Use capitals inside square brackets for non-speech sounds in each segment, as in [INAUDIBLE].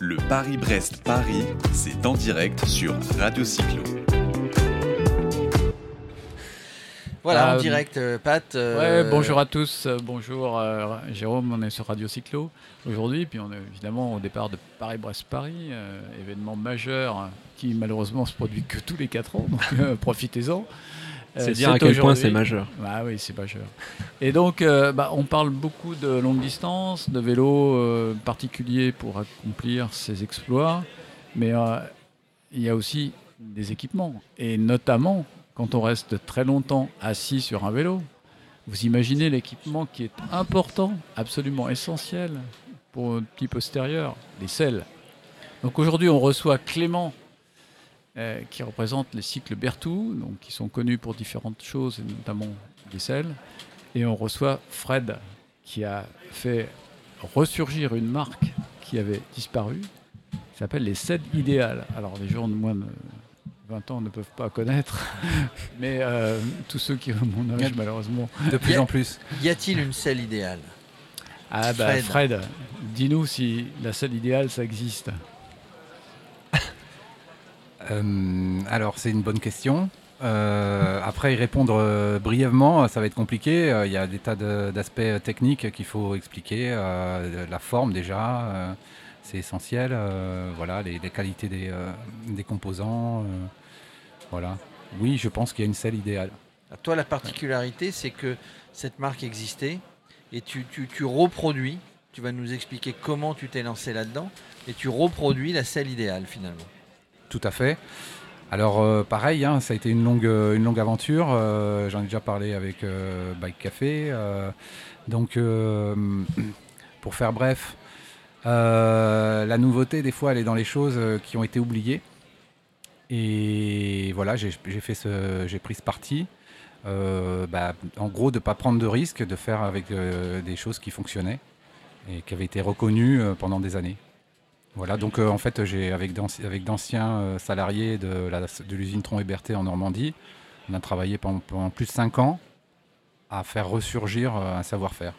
Le Paris-Brest-Paris, c'est en direct sur Radio Cyclo. Voilà, en Euh, direct, euh, Pat. euh, Ouais, bonjour à tous, euh, bonjour euh, Jérôme, on est sur Radio Cyclo aujourd'hui, puis on est évidemment au départ de Paris-Brest-Paris, euh, événement majeur hein, qui malheureusement se produit que tous les 4 ans, donc euh, profitez-en. Euh, C'est dire à quel point c'est majeur. Ah oui, c'est majeur. Et donc, euh, bah, on parle beaucoup de longue distance, de vélos euh, particuliers pour accomplir ces exploits, mais euh, il y a aussi des équipements, et notamment quand on reste très longtemps assis sur un vélo. Vous imaginez l'équipement qui est important, absolument essentiel pour le petit postérieur, les selles. Donc aujourd'hui, on reçoit Clément, euh, qui représente les cycles Berthoud, donc qui sont connus pour différentes choses, et notamment des selles. Et on reçoit Fred, qui a fait ressurgir une marque qui avait disparu, qui s'appelle les selles idéales. Alors les gens de moins de 20 ans ne peuvent pas connaître, [LAUGHS] mais euh, tous ceux qui ont mon âge, malheureusement. De plus en plus. Y a-t-il une selle idéale? Ah bah Fred. Fred, dis-nous si la selle idéale, ça existe. Euh, alors, c'est une bonne question. Euh, après, y répondre euh, brièvement, ça va être compliqué. Il y a des tas d'aspects techniques qu'il faut expliquer. La forme, déjà, c'est essentiel. Voilà, les, qualités des, composants. voilà. Oui, je pense qu'il y a une selle idéale. Toi, la particularité, c'est que cette marque existait et tu, tu- tu reproduis. Tu vas nous expliquer comment tu t'es lancé là-dedans et tu reproduis la selle idéale finalement. Tout à fait. Alors euh, pareil, hein, ça a été une longue, euh, une longue aventure. euh, J'en ai déjà parlé avec Bike Café. donc [CLEARS THROAT] pour faire bref, la nouveauté des fois elle est dans les choses qui ont été oubliées. Et voilà, j'ai fait ce, j'ai pris ce parti. Bah, en gros, de ne pas prendre de risques, de faire avec des choses qui fonctionnaient et qui avaient été reconnues pendant des années. Voilà, donc euh, en fait, j'ai avec d'anci- avec d'anciens euh, salariés de la- de l'usine Tron et Berthet en Normandie, on a travaillé pendant, pendant plus de 5 ans à faire ressurgir euh, un savoir-faire.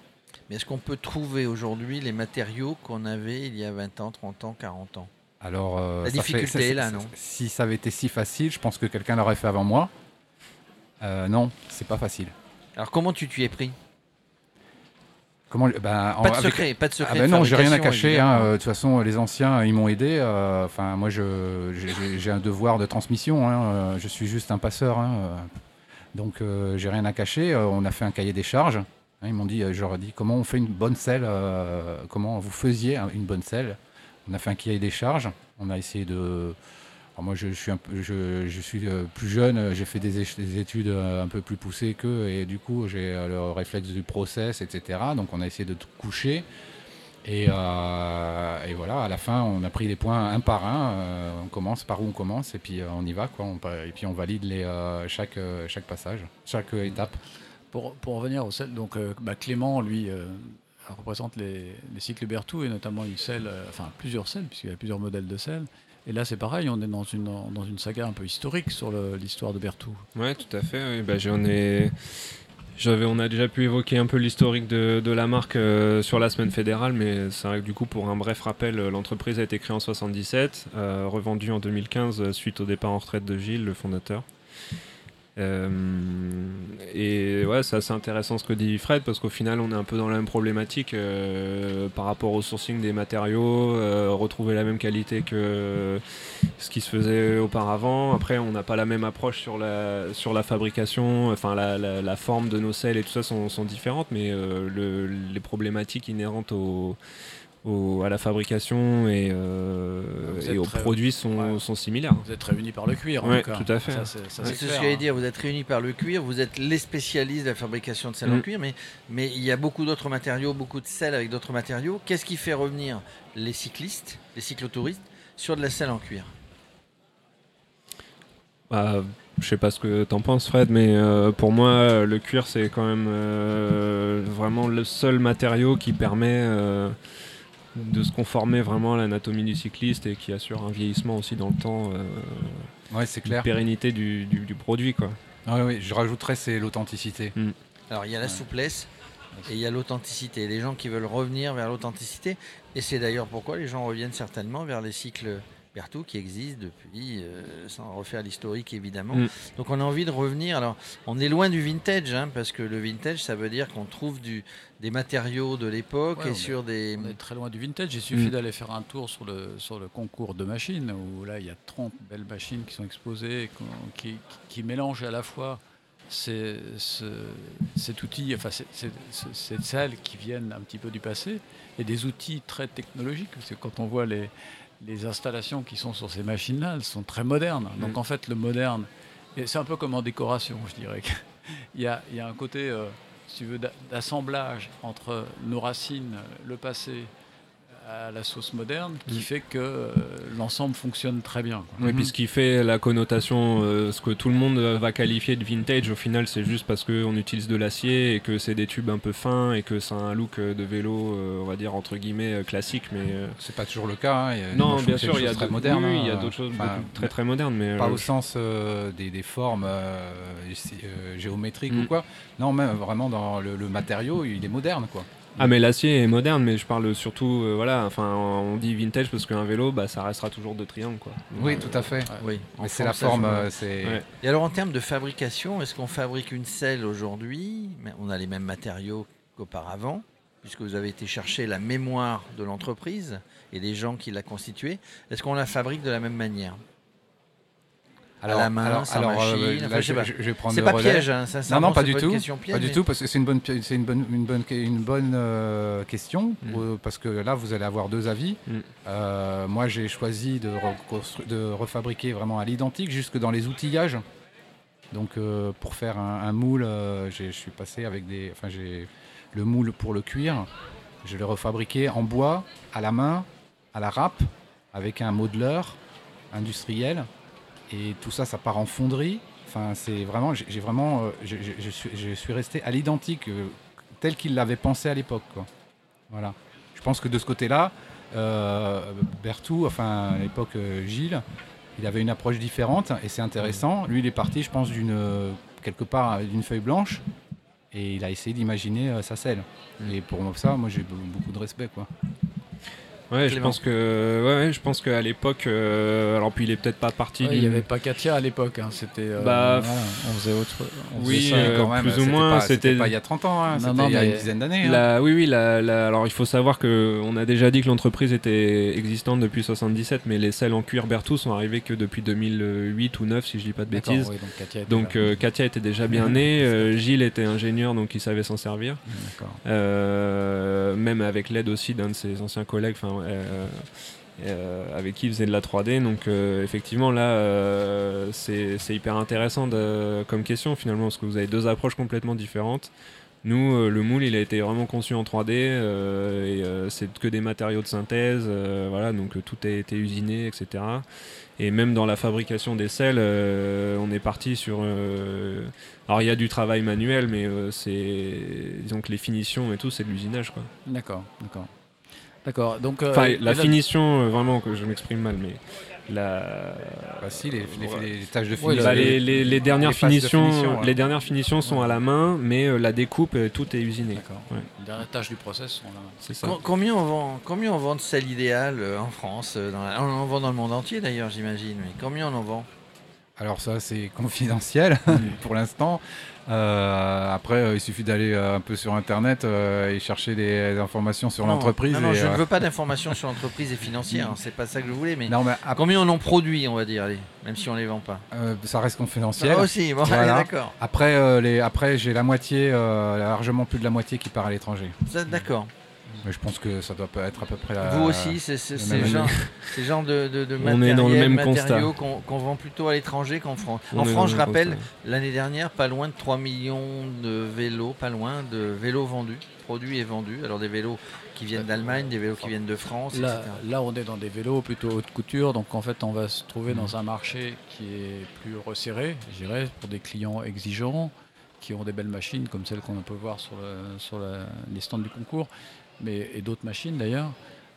Mais est-ce qu'on peut trouver aujourd'hui les matériaux qu'on avait il y a 20 ans, 30 ans, 40 ans? Alors, euh, La ça fait- difficulté, là, non? Si ça avait été si facile, je pense que quelqu'un l'aurait fait avant moi. Euh, non, c'est pas facile. Alors comment tu t'y es pris? Comment en- Pas de avec- secret, pas de secret. Ah ben non, j'ai rien à cacher. hein. Euh, De toute façon, les anciens, ils m'ont aidé. euh, Enfin, moi, j'ai- un devoir de transmission. hein. Euh, Je suis juste un passeur. hein. Euh, Donc, j'ai rien à cacher. On a fait un cahier des charges. Ils m'ont dit, je leur ai dit, comment on fait une bonne selle Comment vous faisiez un- une bonne selle? On a fait un cahier des charges. On a essayé de... Moi, je, suis, euh, plus jeune, euh, j'ai fait des, études euh, un peu plus poussées qu'eux, et du coup, j'ai le réflexe du process, etc. Donc, on a essayé de tout coucher. Et, voilà, à la fin, on a pris les points un par un. on commence par où on commence, et puis on y va, et puis on valide chaque, passage, chaque étape. Pour, revenir au sel, donc bah, Clément, lui, représente les, les cycles Berthoud et notamment une selle, enfin plusieurs selles, puisqu'il y a plusieurs modèles de selles. Et là, c'est pareil, on est dans une, dans une saga un peu historique sur l'histoire de Berthoud. Ouais, tout à fait. Bah, j'en ai... On a déjà pu évoquer un peu l'historique de, de la marque euh, sur la semaine fédérale, mais c'est vrai que du coup, pour un bref rappel, euh, l'entreprise a été créée en 77, euh, revendue en 2015 euh, suite au départ en retraite de Gilles, le fondateur. Euh, et ouais, c'est assez intéressant ce que dit Fred parce qu'au final, on est un peu dans la même problématique euh, par rapport au sourcing des matériaux, euh, retrouver la même qualité que ce qui se faisait auparavant. Après, on n'a pas la même approche sur la, sur la fabrication, enfin la, forme de nos selles et tout ça sont, sont différentes, mais le- les problématiques inhérentes au, au- à la fabrication et, euh, et aux très- produits sont, ouais. sont similaires. Vous êtes réunis par le cuir, Ouais, tout à fait. C'est ce que hein. dire, vous êtes réunis par le cuir, vous êtes les spécialistes de la fabrication de selles en Mm. cuir, mais, mais il y a beaucoup d'autres matériaux, beaucoup de selles avec d'autres matériaux. Qu'est-ce qui fait revenir les cyclistes, les cyclotouristes, sur de la selle en cuir? Bah, je sais pas ce que t'en penses Fred, mais euh, pour moi le cuir c'est quand même euh, vraiment le seul matériau qui permet euh, de se conformer vraiment à l'anatomie du cycliste et qui assure un vieillissement aussi dans le temps, euh, Ouais, c'est clair. pérennité du, du- du produit quoi. Ah oui, je rajouterais, c'est l'authenticité. Alors il y a la souplesse, Et il y a l'authenticité. Les gens qui veulent revenir vers l'authenticité. Et c'est d'ailleurs pourquoi les gens reviennent certainement vers les cycles Berthoud qui existent depuis, euh, sans refaire l'historique évidemment. Mm. Donc on a envie de revenir. Alors on est loin du vintage, hein, parce que le vintage, ça veut dire qu'on trouve du, des matériaux de l'époque Ouais, et sur des. On est très loin du vintage. Il suffit Mm. d'aller faire un tour sur le, sur le concours de machines, où là, il y a 30 belles machines qui sont exposées, qui, qui, qui mélangent à la fois ce- cet outil, enfin, ces salles qui viennent un petit peu du passé, et des outils très technologiques. Parce que quand on voit les, les installations qui sont sur ces machines-là, elles sont très modernes. Donc Mm. en fait, le moderne, et c'est un peu comme en décoration, je dirais. [LAUGHS] il, y a, il y a un côté, euh, si tu veux, d'a- d'assemblage entre nos racines, le passé, à la sauce moderne, qui Mm. fait que euh, l'ensemble fonctionne très bien. quoi. Oui, puis ce qui fait la connotation, euh, ce que tout le monde euh, va qualifier de vintage, au final, c'est juste parce qu'on utilise de l'acier et que c'est des tubes un peu fins et que c'est un look de vélo, euh, on va dire entre guillemets euh, classique, mais euh, C'est pas toujours le cas. hein. A- non, bien sûr, il y a très oui, il y a hein. d'autres choses très très modernes, mais Pas euh, au sens euh, des, des formes géométriques Mm. ou quoi. Non, même vraiment dans le, le matériau, il est moderne quoi. Ah mais l'acier est moderne, mais je parle surtout, euh, voilà, enfin on dit vintage parce qu'un vélo, bah, ça restera toujours de triangle quoi. Oui, tout à fait. Oui, c'est la forme, euh, c'est. Ouais. Et alors en termes de fabrication, est-ce qu'on fabrique une selle aujourd'hui? On a les mêmes matériaux qu'auparavant, puisque vous avez été chercher la mémoire de l'entreprise et des gens qui la constituée. Est-ce qu'on la fabrique de la même manière? Alors, la main, sans euh, machine, là, enfin, je vais prendre C'est pas relais. piège, hein, Non, sincèrement, non, pas du tout. piège, Pas du tout, parce que c'est une bonne, c'est une bonne, une bonne, une bonne euh, question, Mm. euh, parce que là, vous allez avoir deux avis. Mm. Euh, moi, j'ai choisi de, refabriquer vraiment à l'identique, jusque dans les outillages. Donc, euh, pour faire un, un moule, euh, j'ai- je suis passé avec des, enfin, j'ai le moule pour le cuir. Je l'ai refabriqué en bois, à la main, à la râpe, avec un modeler industriel. Et tout ça, ça part en fonderie. Enfin, c'est vraiment, j'ai vraiment, euh, je, je- je suis, je suis resté à l'identique, euh, tel qu'il l'avait pensé à l'époque. Voilà. Je pense que de ce côté-là, euh, Berthoud, enfin à l'époque euh, Gilles, il avait une approche différente et c'est intéressant. Lui, il est parti, je pense, d'une quelque part d'une feuille blanche et il a essayé d'imaginer euh, sa selle. Mm. Et pour moi, ça, moi, j'ai be- beaucoup de respect, quoi. Ouais, je pense que, ouais, ouais, je pense qu'à l'époque, euh, alors puis il est peut-être pas parti. Ouais, il n'y avait pas Katia à l'époque. hein, C'était. euh, Bah, on faisait autre. on Oui, faisait ça. euh, quand même, plus ou moins, c'était- pas il y a 30 ans, hein, c'était il y a une dizaine d'années. hein. Oui, oui, la- la- alors il faut savoir que on a déjà dit que l'entreprise était existante depuis 77, mais les selles en cuir Berthoud sont arrivées que depuis 2008 ou 9, si je dis pas de bêtises. oui, donc Katia était Donc euh, Katia était déjà bien née, euh, Gilles était ingénieur donc il savait s'en servir, même avec l'aide aussi d'un de ses anciens collègues, enfin euh, euh, avec qui il faisait de la 3D. Donc euh, effectivement là c'est hyper intéressant comme question finalement parce que vous avez deux approches complètement différentes. Nous, le moule, il a été vraiment conçu en 3D euh, et c'est que des matériaux de synthèse, voilà, donc tout a été usiné, etc. Et même dans la fabrication des selles, on est parti sur. alors il y a du travail manuel, mais c'est disons que les finitions et tout, c'est de l'usinage, quoi. D'accord, d'accord. D'accord. Donc, euh, Enfin, la là- finition, euh, vraiment, que je m'exprime mal, mais la. Bah si, les, les, Ouais. les- les tâches de finition. Bah, les, les- les dernières les phases de finitions, finition, ouais. les dernières finitions sont à la main, mais euh, la découpe, euh, tout est usiné. D'accord. Ouais. Les dernières tâches du process sont là. C'est ça. Com- Combien on vend, combien on vend de selle idéale euh, en France euh, dans la- On en vend dans le monde entier d'ailleurs, j'imagine. Mais combien on en vend? Alors ça, c'est [LAUGHS] confidentiel pour l'instant. Euh, après, euh, il suffit d'aller euh, un peu sur Internet et chercher des informations sur l'entreprise. Non, non, et, je ne veux pas d'informations [LAUGHS] sur l'entreprise et financière. hein, c'est pas ça que je voulais. Mais non, mais combien on en produit, on va dire, allez, même si on les vend pas. euh, ça reste confidentiel. Ah, aussi, bon, [LAUGHS] Voilà. allez, d'accord. Après, les, après j'ai la moitié, largement plus de la moitié qui part à l'étranger. D'accord. Mais je pense que ça doit pas être à peu près la. Vous aussi, c'est le genre, le genre de, de, de [LAUGHS] On est dans le matériel, même matériaux constat. qu'on vend plutôt à l'étranger qu'en France. On en France, je rappelle, l'année dernière, pas loin de 3 millions de vélos, pas loin de vélos vendus, produits et vendus. Alors des vélos qui viennent d'Allemagne, des vélos qui viennent de France, Là, etc. là, on est dans des vélos plutôt haute couture, donc en fait, on va se trouver dans un marché qui est plus resserré, je dirais, pour des clients exigeants, qui ont des belles machines comme celles qu'on peut voir sur, le- sur la- les stands du concours, mais, et d'autres machines d'ailleurs.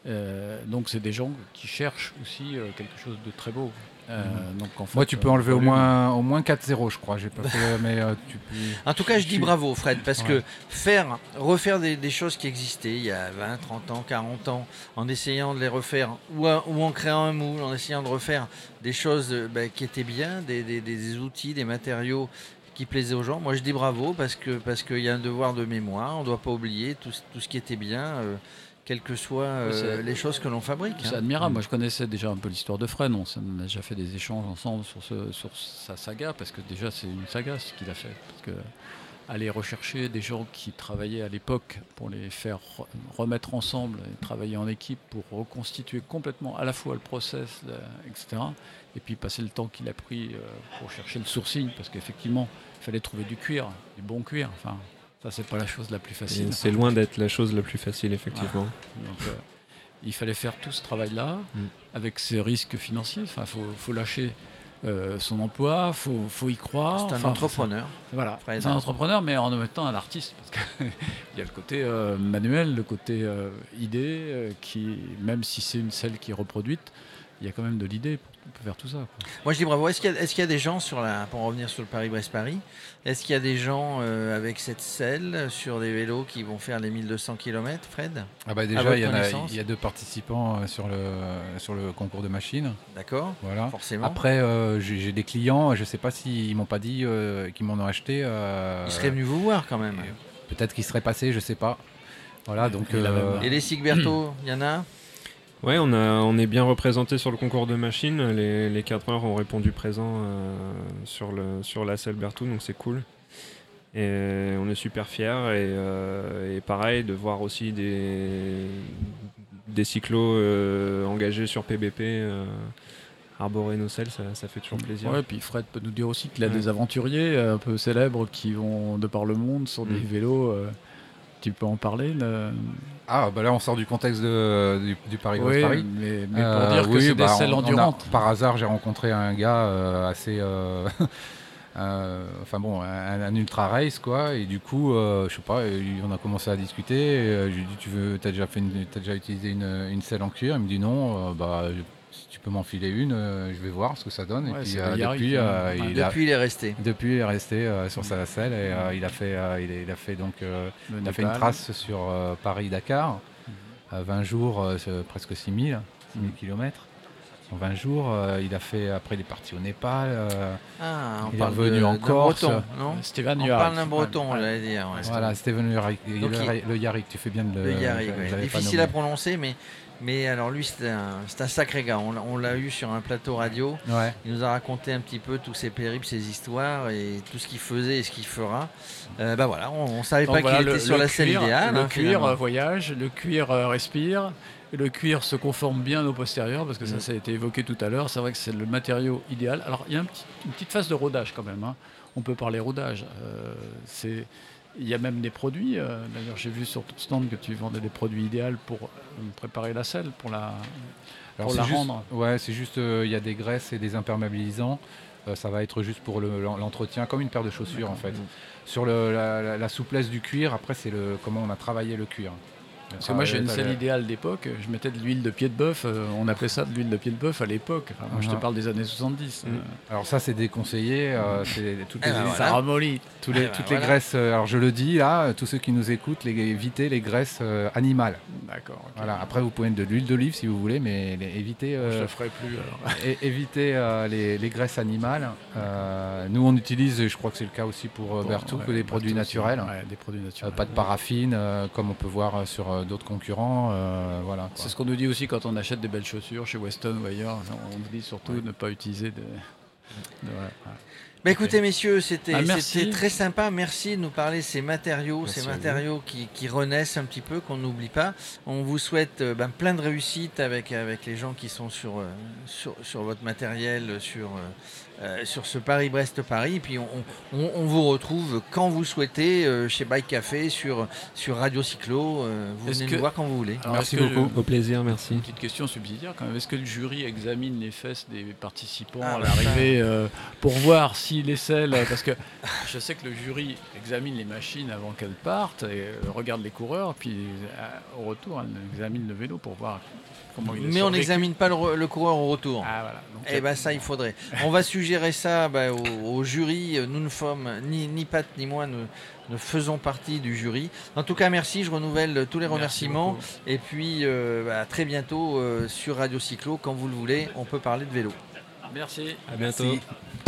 Euh, donc c'est des gens qui cherchent aussi euh, quelque chose de très beau. Euh, donc, en fait, Moi, tu peux euh, enlever au moins, au moins 4-0, je crois. J'ai pas [LAUGHS] fait, mais euh, tu peux. En tout cas, je dis bravo, Fred, parce Ouais. que faire, refaire des, des choses qui existaient il y a 20, 30 ans, 40 ans, en essayant de les refaire, ou, en- ou en créant un moule, en essayant de refaire des choses ben, qui étaient bien, des, des- des outils, des matériaux qui plaisaient aux gens. Moi, je dis bravo parce que parce qu'il y a un devoir de mémoire. On ne doit pas oublier tout, ce- tout ce qui était bien, euh, quelles que soient euh, les choses que l'on fabrique. C'est hein. admirable. Moi, je connaissais déjà un peu l'histoire de Fred. On, on a déjà fait des échanges ensemble sur, ce- sur sa saga, parce que déjà, c'est une saga ce qu'il a fait. Parce que aller rechercher des gens qui travaillaient à l'époque pour les faire re- remettre ensemble et travailler en équipe pour reconstituer complètement à la fois le process, le- etc. Et puis passer le temps qu'il a pris euh, pour chercher le sourcing, parce qu'effectivement, il fallait trouver du cuir, du bon cuir. Enfin, ça, c'est pas la chose la plus facile. C'est loin d'être la chose la plus facile, effectivement. Donc, euh, il fallait faire tout ce travail-là Mm. avec ses risques financiers. Enfin, faut, faut lâcher euh, son emploi, faut, faut y croire. C'est un Enfin, entrepreneur. Voilà, c'est un entrepreneur, mais en même temps un artiste. Parce qu'il [LAUGHS] y a le côté euh, manuel, le côté euh, idée, qui, même si c'est une selle qui est reproduite, il y a quand même de l'idée pour, pour faire tout ça. quoi. Moi, je dis bravo. Est-ce qu'il y, a- est-ce qu'il y a des gens sur la, pour revenir sur le Paris-Brest-Paris, est-ce qu'il y a des gens euh, avec cette selle sur des vélos qui vont faire les 1200 km, Fred? Ah bah déjà, il y, en a, il y a deux participants euh, sur le, sur le concours de machines. D'accord Voilà. Forcément. Après, euh, j'ai des clients, je sais pas s'ils m'ont pas dit euh, qu'ils m'en ont acheté. euh, Ils seraient venus vous voir quand même. Peut-être qu'ils seraient passés, je sais pas. Voilà, donc. Euh, Et les Sigberto, il y en a Ouais, on, a, on est bien représenté sur le concours de machines. Les, les 4 heures ont répondu présent euh, sur, le, sur la donc c'est cool. Et on est super fiers. Et, euh, et pareil, de voir aussi des, des cyclos euh, engagés sur PBP arborer nos selles, ça, ça fait toujours plaisir. Ouais, puis Fred peut nous dire aussi qu'il a Ouais. des aventuriers un peu célèbres qui vont de par le monde sur des Mm. vélos. euh, tu peux en parler le- Ah, bah là, on sort du contexte de- du, du Paris Oui, Paris. mais, mais pour Euh, dire que oui, c'est bah, des selles on- on a- endurantes. par hasard, j'ai rencontré un gars euh, assez. [LAUGHS] euh, enfin bon, un, un ultra race quoi. Et du coup, je sais pas, on a commencé à discuter. et, je lui ai dit, tu veux, t'as déjà fait, une- t'as déjà utilisé une, une selle en cuir? Il me dit non. bah, si tu peux m'enfiler une, euh, je vais voir ce que ça donne. Ouais, et puis euh, depuis, euh, ouais. il a- Depuis, il est resté. depuis, il est resté euh, sur sa selle et euh, il a fait, euh, il, a, il a fait donc. euh, il a fait une trace sur euh, Paris-Dakar, à 20 jours, euh, c'est presque 6000, 6000 km. En 20 jours, euh, il a fait, après il est parti au Népal. euh, Ah, on Il est parle revenu de, en d'un Corse. breton, non Stéphane On parle d'un breton, Ouais. j'allais dire. ouais. voilà, Steven Yarrick, Donc, le, il- le Yarrick, tu fais bien de le. Le ouais. Difficile à prononcer, mais, mais alors lui, c'est un, sacré gars. On, l'a- on l'a eu sur un plateau radio. Ouais. Il nous a raconté un petit peu tous ses périples, ses histoires et tout ce qu'il faisait et ce qu'il fera. Euh, bah voilà, on, on savait Donc pas voilà, qu'il était sur la scène idéale. Le hein, cuir finalement. euh, voyage, le cuir euh, respire, le cuir se conforme bien au postérieur, parce que ça, Mm. ça a été évoqué tout à l'heure. C'est vrai que c'est le matériau idéal. Alors, il y a un petit- une petite phase de rodage quand même. hein. On peut parler rodage. Euh, c'est- il y a même des produits. euh, D'ailleurs, j'ai vu sur ton stand que tu vendais des produits idéaux pour euh, préparer la selle, pour la, Alors, pour c'est la juste- rendre. Ouais, c'est juste, euh, il y a des graisses et des imperméabilisants. Ça va être juste pour le- l'en- l'entretien, comme une paire de chaussures en fait. Sur le- la, la- la souplesse du cuir, après c'est le comment on a travaillé le cuir. Parce que moi j'ai une selle le- idéale d'époque, je mettais de l'huile de pied de bœuf, euh, on appelait ça de l'huile de pied de bœuf à l'époque. Enfin, moi je te Mhm. parle des années 70. Mm. euh, Alors ça c'est déconseillé. euh, c'est toutes les, Ça voilà. ramollit. tous les- toutes voilà. les graisses. alors je le dis là, tous ceux qui nous écoutent, les, évitez les graisses euh, animales. D'accord. Voilà. Après vous pouvez mettre de l'huile d'olive si vous voulez, mais les- évitez. Je le ferai plus alors. [LAUGHS] évitez euh, les, les graisses animales. Euh, nous, on utilise, et je crois que c'est le cas aussi pour Bon, ouais, que des Berthoud produits aussi. naturels. Ouais, des produits naturels. pas de paraffine, euh, comme on peut voir euh, sur euh, d'autres concurrents. euh, voilà. C'est ce qu'on nous dit aussi quand on achète des belles chaussures chez Weston ou ailleurs. On nous dit surtout de ne pas utiliser de. de- ouais, ouais. Bah écoutez messieurs, c'était Ah, merci. c'était très sympa. Merci de nous parler de ces matériaux, Merci ces matériaux qui, qui renaissent un petit peu, qu'on n'oublie pas. On vous souhaite euh, ben, plein de réussite avec, avec les gens qui sont sur, euh, sur, sur votre matériel, sur, euh, sur ce Paris-Brest-Paris. Et puis on, on- on vous retrouve quand vous souhaitez euh, chez Bike Café, sur, sur Radio Cyclo. euh, vous venez que- nous voir quand vous voulez. Alors, Merci beaucoup. Au plaisir, merci. Une petite question subsidiaire quand même. Est-ce que le jury examine les fesses des participants Ah, à bah, l'arrivée euh, pour voir si les selles, parce que [LAUGHS] je sais que le jury examine les machines avant qu'elles partent, et euh, regarde les coureurs, puis euh, au retour, elle examine le vélo pour voir comment il est Mais on n'examine pas le, re- le coureur au retour. Ah voilà. Donc, Eh ben ça, il faudrait. On va suggérer ça bah, au, au jury. Nous ne sommes ni, ni Pat ni moi ne, ne faisons partie du jury. En tout cas, merci. Je renouvelle tous les merci remerciements. Et puis, euh, bah, à très bientôt euh, sur Radio Cyclo, quand vous le voulez. On peut parler de vélo. Merci. À bientôt. Merci.